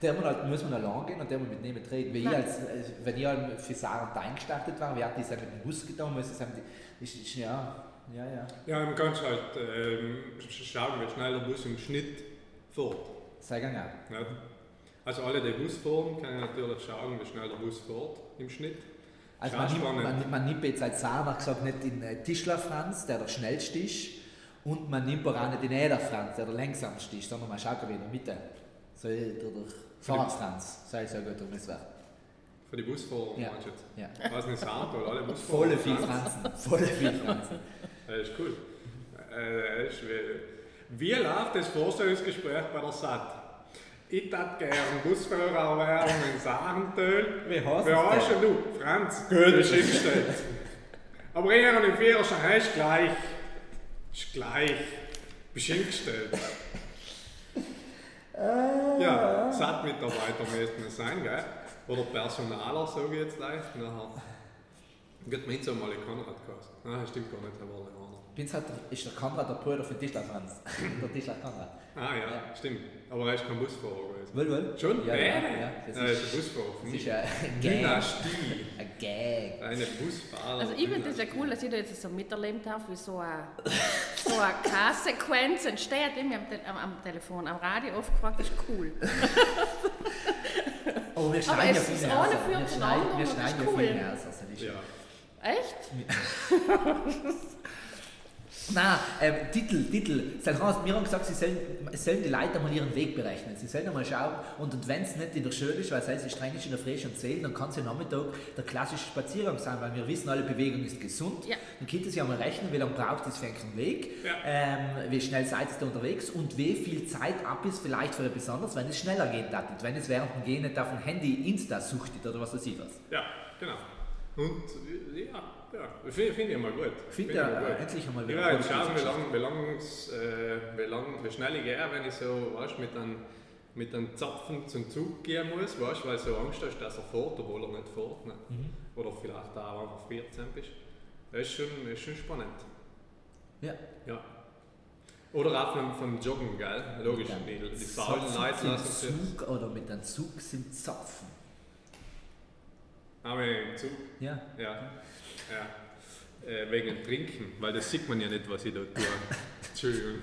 Der muss, halt, muss man allein gehen und der muss mit niemand reden. Wenn ich, Nein. als, als- wenn ich halt für Saarland eingestartet war, wir hatten das ja mit dem Bus getan, muss ich sagen, die, ist, ist, ja, ja, ja. Ja, man kann halt ähm, sch- schauen, wie schnell der Bus im Schnitt fährt. Gang auch. Nicht? Also alle, die Bus fahren, können natürlich schauen, wie schnell der Bus fährt im Schnitt. Also Ja, man, nimmt, man, man nimmt jetzt als Saarland gesagt nicht den äh, Tischler Franz, der der schnellste ist, und man nimmt auch nicht den Äder Franz, der der langsamste ist, sondern man schaut wie in der Mitte. So der, der Fahrrad Franz, sei so gut, um das war. Für die Busfahrer Ja. meinst du jetzt? Ja. Was nicht weil alle Busfahrer. Volle viel Franz. Franzen, volle viel Franzen. Das ist cool. Äh, das ist wie, wie läuft das Vorstellungsgespräch bei der SAT? Ich hätte gerne Busfahrer werden in Sarentöl. Wie heißt Wie es heißt denn? du? Franz. Gut. Ist hingestellt. Aber ich habe den Führerschein hast gleich. Ist gleich. Bist hingestellt. Ja, SAT-Mitarbeiter müssten es sein, gell? Oder Personaler, sage ich jetzt leicht. Nachher. Geht mir jetzt einmal Konrad geheißen. Nein, stimmt gar nicht, er andere. Binz hat, ist der Konrad der Bruder von Tischler Franz. der Tischler Konrad. Ah ja, Ja. stimmt. Aber er ist kein Busfahrer gewesen. Wohl, wohl? Schon? Ja, ja, ja. Das er ist ist, ein Busfahrer. Für das mich. ist ein Gang. Dynastie. Ein Gang. Eine Busfahrer. Also ich finde das ja cool, dass ich da jetzt so miterleben darf, wie so eine, so eine K-Sequenz entsteht. Ich habe am, am, Telefon, am Radio aufgefragt, das ist cool. Aber wir Aber schneiden ja viel ist mehr ohne aus. für Wir schneiden, wir das schneiden ja cool. viel mehr aus. Also das ist Ja. Echt? Nein, ähm, Titel, Titel. Seit Hans, wir haben gesagt, sie sollen, sollen die Leute mal ihren Weg berechnen. Sie sollen mal schauen. Und, und wenn es nicht in der Schule ist, weil es heißt, streng ist in der Früh schon zählen, dann kann es ja Nachmittag der klassische Spaziergang sein, weil wir wissen, alle Bewegung ist gesund. Ja. Dann könnt ihr sich einmal rechnen, wie lange braucht es für einen Weg, Ja. ähm, wie schnell seid ihr unterwegs und wie viel Zeit ab ist vielleicht für besonders, wenn es schneller geht, datet. wenn es während dem Gehen nicht auf dem Handy Insta suchtet oder was weiß ich was. Ja, genau. Und ja, ja finde find ich mal gut. Find Find ja, ich äh, gut. endlich einmal wieder werde jetzt schauen, wie Geschichte. lang, wie, lang's, äh, wie, lang, wie schnell ich gehe, wenn ich so weißt, mit einem mit einem Zapfen zum Zug gehen muss, weißt, weil du so Angst hast, dass er fährt, obwohl er nicht fährt. Ne? Mhm. Oder vielleicht auch einfach 14 bist. Das ist schon, das ist schon spannend. Ja. Ja. Oder auch vom, vom Joggen, gell? Logisch, die, die faulen Leute lassen sich. Zug oder mit einem Zug sind Zapfen. Aber im Zug, Ja. ja. Ja. Äh, wegen dem Trinken, weil das sieht man ja nicht, was ich da tue. Entschuldigung.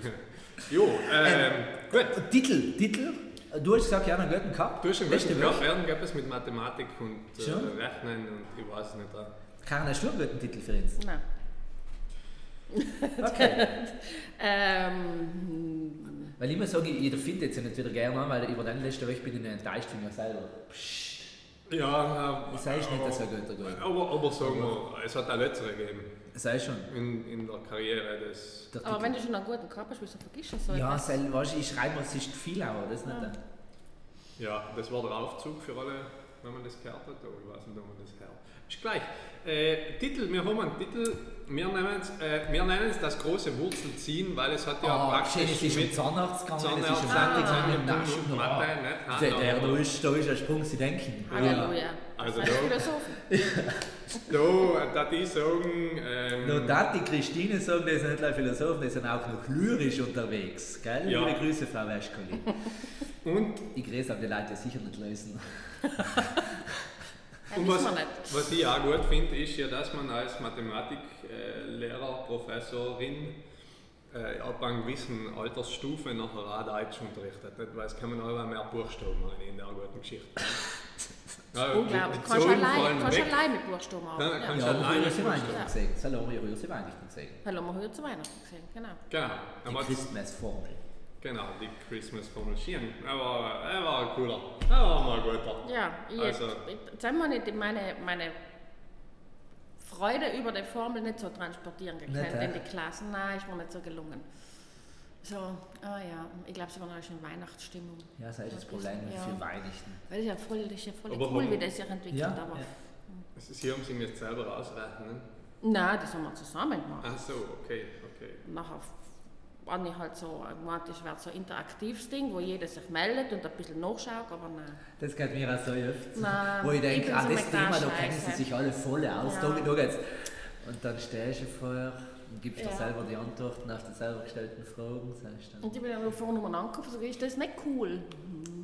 Jo, ähm, gut. Und Titel, Titel. Du hast gesagt, ja, einen guten gehabt. Du hast Letzte guten Woche. Jahr werden gab es mit Mathematik und äh, Schon? Rechnen und ich weiß nicht. äh. Karin, hast du einen guten Titel für uns? Nein. Okay. ähm, Weil ich muss sagen, ich, ich finde jetzt ja nicht wieder gerne an, weil über den letzten Woche bin ich enttäuscht von mir selber. Psst. Ja, Das heißt nicht, dass er gut ist. Aber, aber sagen wir, es hat auch letztere gegeben Sei schon. in, in der Karriere des. Der aber wenn du schon einen guten Körper hast, wieso vergisst du so ja, etwas? sel, weißt, ich schreibe mir, es ist viel, aber das nicht. Ja, das war der Aufzug für alle, wenn man das gehört hat. Aber ich weiß nicht, ob man das hört. Ist gleich. Äh, Titel, wir haben einen Titel, wir nennen es äh, wir nennen es das große Wurzelziehen, weil es hat ja Ah, praktisch schön, es ist mit Zahnarzt gegangen, es ist um Zahnarzt, Naschen, Mathe, nicht? Der, der, da, ist, da ist ein Sprung, sie denken. Halleluja. Also Als da- Philosophen. Da, da die sagen, ähm, Nur da die Christine sagen, die sind nicht nur Philosophen, die sind auch noch lyrisch unterwegs. Gell? Ja. Liebe Grüße, Frau Wäschkoli. und, Ich grüße auch die Leute, die sicher nicht lösen. Ja, und was, was ich auch gut finde, ist ja, dass man als Mathematiklehrer, Professorin äh, ab einer gewissen Altersstufe nachher auch Deutsch unterrichtet. Nicht? Weil es kommen auch mehr Buchstaben rein in der guten Geschichte. Ja, Unglaublich. die Kannst du Zahlen allein, kannst du weg. allein mit Buchstaben Ja, arbeiten. kannst Ja, du alleine früher sind Buchstaben. Weihnachten. Soll auch früher sind Weihnachten haben wir heute zu Weihnachten gesehen, genau. Genau. Die Christmas-Formel. Genau, die Christmas Formel Schienen. Er war, er war ein cooler. Er war mal guter. Ja, ich, Also- ich, jetzt haben wir nicht meine, meine Freude über die Formel nicht so transportieren Nicht, gekannt hä? in die Klassen. Nein, ist mir nicht so gelungen. So, ah ja, ich glaube, sie waren auch schon in Weihnachtsstimmung. Ja, das ist das Problem ja. für Weihnachten. Weil das ist ja voll, das ist ja voll Aber cool, wie das sich entwickelt. Ja, aber ja. Sie haben sich jetzt selber ausrechnen. Nein, das haben wir zusammen gemacht. Ach so, okay, okay. Nachher habe ich halt so gemeint, das wäre so ein interaktives Ding, wo jeder sich meldet und ein bisschen nachschaut, aber nein. Das geht mir auch so oft. Nein, Wo ich denke, bin ah, so das Thema, da kennen sie sich alle voll aus. Ja. Da, da geht's. Und dann stehst du vorher und gibst dir Ja. selber die Antworten auf die selber gestellten Fragen. Sagst dann, Und ich bin dann vorne nochmal angekommen und so, ist das nicht cool? Mhm.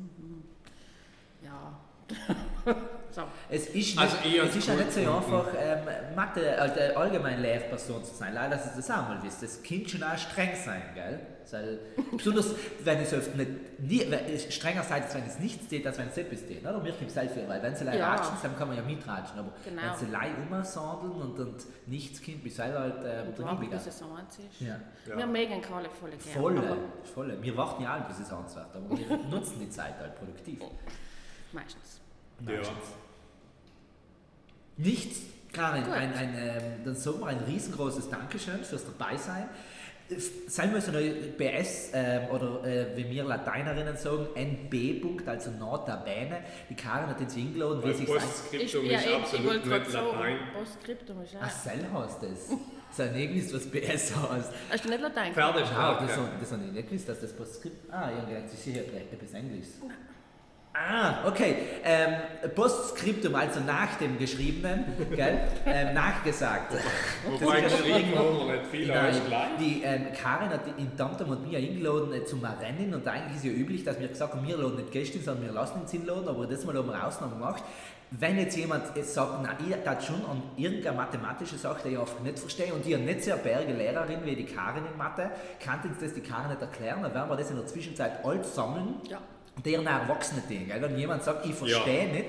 So. Es ist nicht, Also es ist ja nicht so einfach, ähm, Mathe, äh, allgemein Lehrperson zu sein. Leider, dass ihr das auch mal wisst. Das kann schon auch streng sein, gell? Weil, besonders, wenn es oft nicht, nie, wenn es strenger seid, als wenn es nicht steht, als wenn es etwas steht. Oder? Mir gibt es weil wenn sie leider Ja. ratschen, dann kann man ja mitratschen. Aber Genau. wenn sie leih umsandeln und, und nichts kommt, bis selber halt äh, es so eins ist. Ja. Ja. Wir mögen Kohle voll gerne. Volle, volle. Wir warten ja alle, bis es eins wird, aber wir nutzen die Zeit halt produktiv. Meistens. Ja. Nichts, Karin, Gut. ein, ein, ähm, dann sagen wir ein riesengroßes Dankeschön fürs Dabeisein. Sein müssen wir BS ähm, oder äh, wie wir Lateinerinnen sagen, NB. Punkt, also Nota Bene. Die Karin hat uns eingeladen, wie sich sein. Postskriptum ja, ist ich, ich absolut wollte gerade nicht Latein. Postskriptum ist Ach, auch. Sell heißt das. Sein Ergebnis, was BS heißt. Hast du nicht Latein? Pferde Ah, das, haben- das habe ich nicht gewusst, dass das Postskript. Ah, ja, das ist sicher etwas Englisch. Ah, okay. Ähm, Postskriptum, also nach dem Geschriebenen, gell? Ähm, nachgesagt. Wobei geschrieben haben wir nicht viel, aber gleich. die ähm, Karin hat in Tamtam und mir eingeladen äh, zum Rennen und eigentlich ist ja üblich, dass wir gesagt haben, wir laden nicht Gäste, sondern wir lassen uns einladen, aber das Mal haben wir Ausnahme gemacht. Wenn jetzt jemand jetzt sagt, na, ich das schon an irgendeine mathematische Sache, die ich einfach nicht verstehe und habe nicht so eine berge Lehrerin wie die Karin in Mathe, kann uns das die Karin nicht erklären, dann werden wir das in der Zwischenzeit alles sammeln Ja. Deren erwachsene Ding. Gell? Wenn jemand sagt, ich verstehe nicht,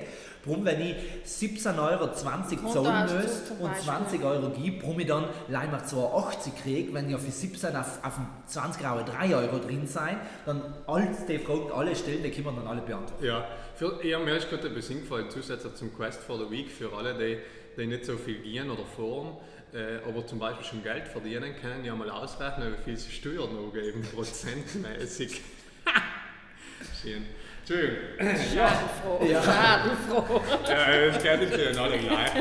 warum, wenn ich 17,20 Euro zahlen muss und Beispiel. 20 Euro gebe, warum ich dann mal 2,80 kriege, wenn ich für 17 auf, auf dem 20 Euro 3 Euro drin sein, dann alles die Fragen, alle stellen, die können wir dann alle beantworten. Ja, für, ich habe mir erst gerade etwas eingefallen, zusätzlich zum Quest for the Week, für alle, die, die nicht so viel gehen oder fahren, äh, aber zum Beispiel schon Geld verdienen können, ja mal ausrechnen, wie viel sie Steuern noch geben, prozentmäßig. Schön. Entschuldigung. Schadenfroh. Ja. Schadenfroh. Ja, das geht nicht alle gleich.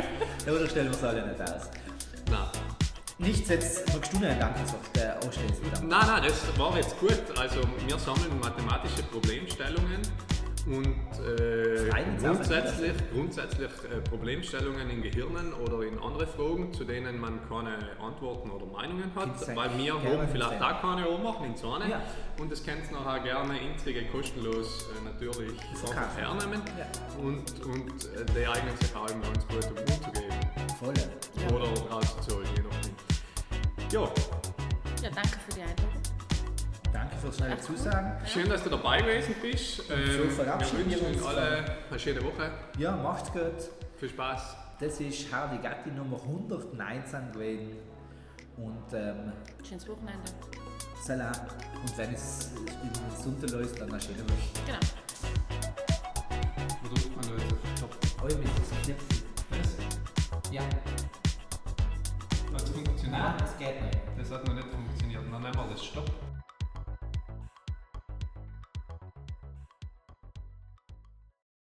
Ja, oder stellen wir es alle nicht aus. Nein. Nichts jetzt, magst du noch einen Dankensatz, der anstehst? Nein, nein, das war jetzt gut. Also wir sammeln mathematische Problemstellungen und äh, grundsätzlich, grundsätzlich äh, Problemstellungen in Gehirnen oder in andere Fragen, zu denen man keine Antworten oder Meinungen hat, Gibt's weil wir haben vielleicht auch keine anmachen in Zahne Ja. und das könnt ihr nachher gerne intrige kostenlos äh, natürlich hernehmen Ja. und, und äh, die eignen sich auch immer ganz gut, um umzugehen Voll. oder rauszuholen, je nachdem. Ja, Ja, danke für die Einladung. Danke fürs schnelle Zusagen. Schön, dass du dabei gewesen bist. Ähm, verabschieden wir wünschen uns alle eine schöne Woche. Ja, macht's gut. Viel Spaß. Das ist Hardy Gatti Nummer 119 gewesen. Und ähm, Schönes Wochenende. Salam. Und wenn es im Sonntag läuft, dann eine schöne Woche. Genau. Wo drückt man da jetzt auf Stopp? Oh, mit diesem Knöpfchen. Das Ja. hat funktioniert. Nein, das geht nicht. Das hat noch nicht funktioniert. Dann nehmen wir das Stopp.